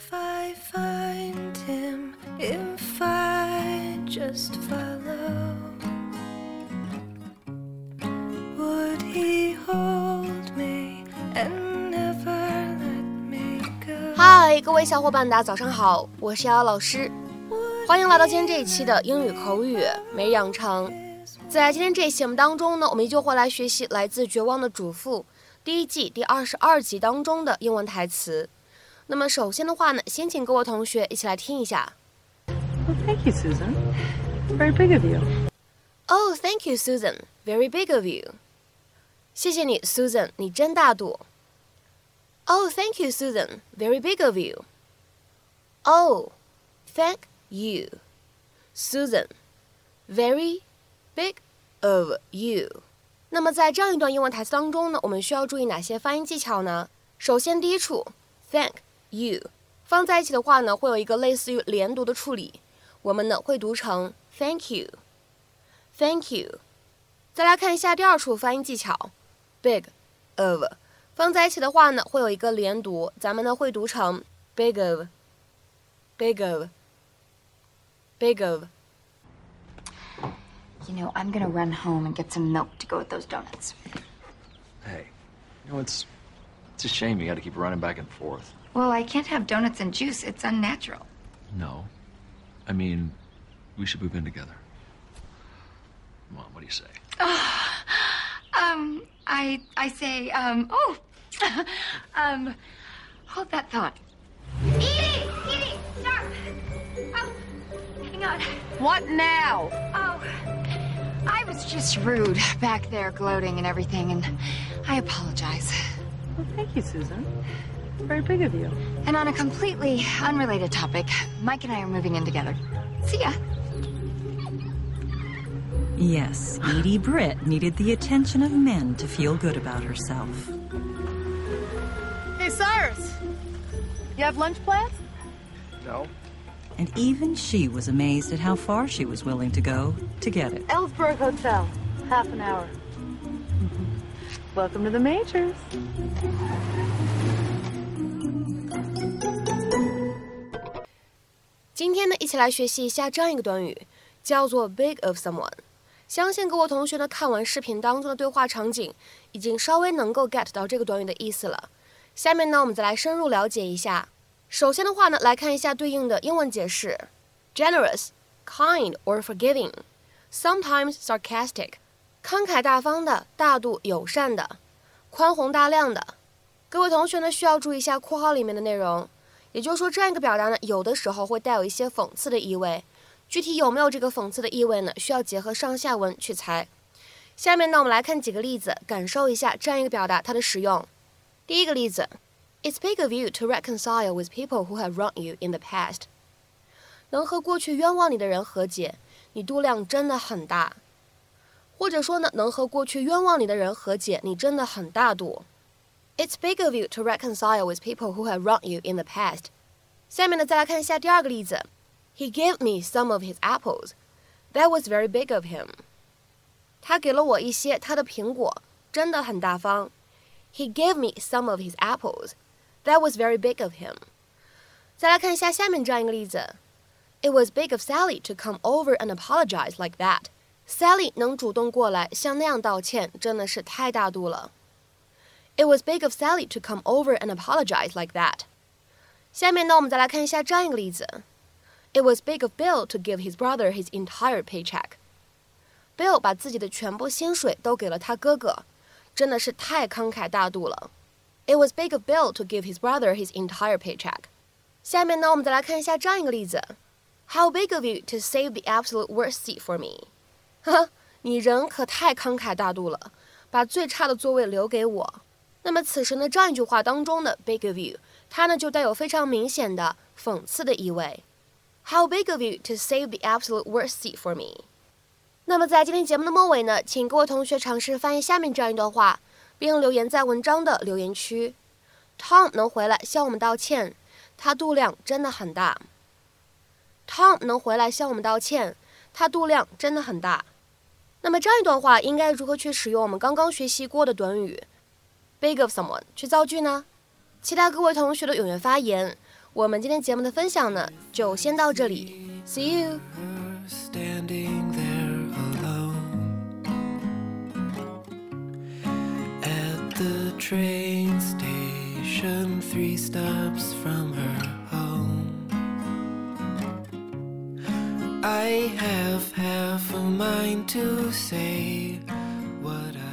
If I find him, if I just follow, would he hold me and never let me go? 嗨，各位小伙伴，大家早上好，我是瑶瑶老师，欢迎来到今天这一期的英语口语每日养成。在今天这一期节目当中呢，我们依旧会来学习来自《绝望的主妇》第一季第二十二集当中的英文台词。那么首先的话呢，先请各位同学一起来听一下。Thank you, Susan. Very big of you. Oh, thank you, Susan. Very big of you. 谢谢你，Susan，你真大度。Oh, thank you, Susan. Very big of you. Oh, thank you, Susan. Very big of you. 那么在这样一段英文台词当中呢，我们需要注意哪些发音技巧呢？首先，第一处，thank you 放在一起的话呢，会有一个类似于连读的处理，我们呢会读成 thank you。Thank you。再来看一下第二处发音技巧，big of 放在一起的话呢，会有一个连读，咱们呢会读成 big of，big of，big of。 You know, I'm gonna run home and get some milk to go with those donuts. Hey, you know it's it's a shame you got to keep running back and forth. Well, I can't have donuts and juice. It's unnatural. No, I mean, we should move in together. Mom, what do you say? Um, I I say, um, oh, um, hold that thought. Edie, Edie, stop! Oh, hang on. What now? Oh, I was just rude back there, gloating and everything, and I apologize. Well, thank you, Susan. Very big of you. And on a completely unrelated topic, Mike and I are moving in together. See ya. Yes, Edie Britt needed the attention of men to feel good about herself. Hey, Cyrus. You have lunch plans? No. And even she was amazed at how far she was willing to go to get it. Ellsberg Hotel. Half an hour. Welcome to the Majors. 今天呢，一起来学习一下这样一个短语，叫做 big of someone。相信各位同学呢，看完视频当中的对话场景，已经稍微能够 get 到这个短语的意思了。下面呢，我们再来深入了解一下。首先的话呢，来看一下对应的英文解释：generous、kind or forgiving。sometimes sarcastic，慷慨大方的、大度友善的、宽宏大量的。各位同学呢，需要注意一下括号里面的内容。也就是说，这样一个表达呢，有的时候会带有一些讽刺的意味。具体有没有这个讽刺的意味呢？需要结合上下文去猜。下面呢，我们来看几个例子，感受一下这样一个表达它的使用。第一个例子，It's big of you to reconcile with people who have wronged you in the past。能和过去冤枉你的人和解，你度量真的很大。或者说呢，能和过去冤枉你的人和解，你真的很大度。It's big of you to reconcile with people who have wronged you in the past。下面呢，再来看一下第二个例子。He gave me some of his apples. That was very big of him. 他给了我一些他的苹果，真的很大方。He gave me some of his apples. That was very big of him. 再来看一下下面这样一个例子。It was big of Sally to come over and apologize like that. Sally 能主动过来像那样道歉，真的是太大度了。It was big of Sally to come over and apologize like that. 下面呢，我们再来看一下这样一个例子。It was big of Bill to give his brother his entire paycheck. Bill 把自己的全部薪水都给了他哥哥，真的是太慷慨大度了。It was big of Bill to give his brother his entire paycheck. 下面呢，我们再来看一下这样一个例子：How big of you to save the absolute worst seat for me？ 哈哈，你人可太慷慨大度了，把最差的座位留给我。那么此时呢，这样一句话当中的 big of you，它呢就带有非常明显的讽刺的意味。How big of you to save the absolute worst seat for me？那么在今天节目的末尾呢，请各位同学尝试翻译下面这样一段话，并留言在文章的留言区。Tom 能回来向我们道歉，他度量真的很大。Tom 能回来向我们道歉，它度量真的很大那么这样一段话应该如何去使用我们刚刚学习过的短语 big of someone 去造句呢期待各位同学的踊跃发言我们今天节目的分享呢就先到这里 see you standing there alone at the train station three stops from her I have half a mind to say what I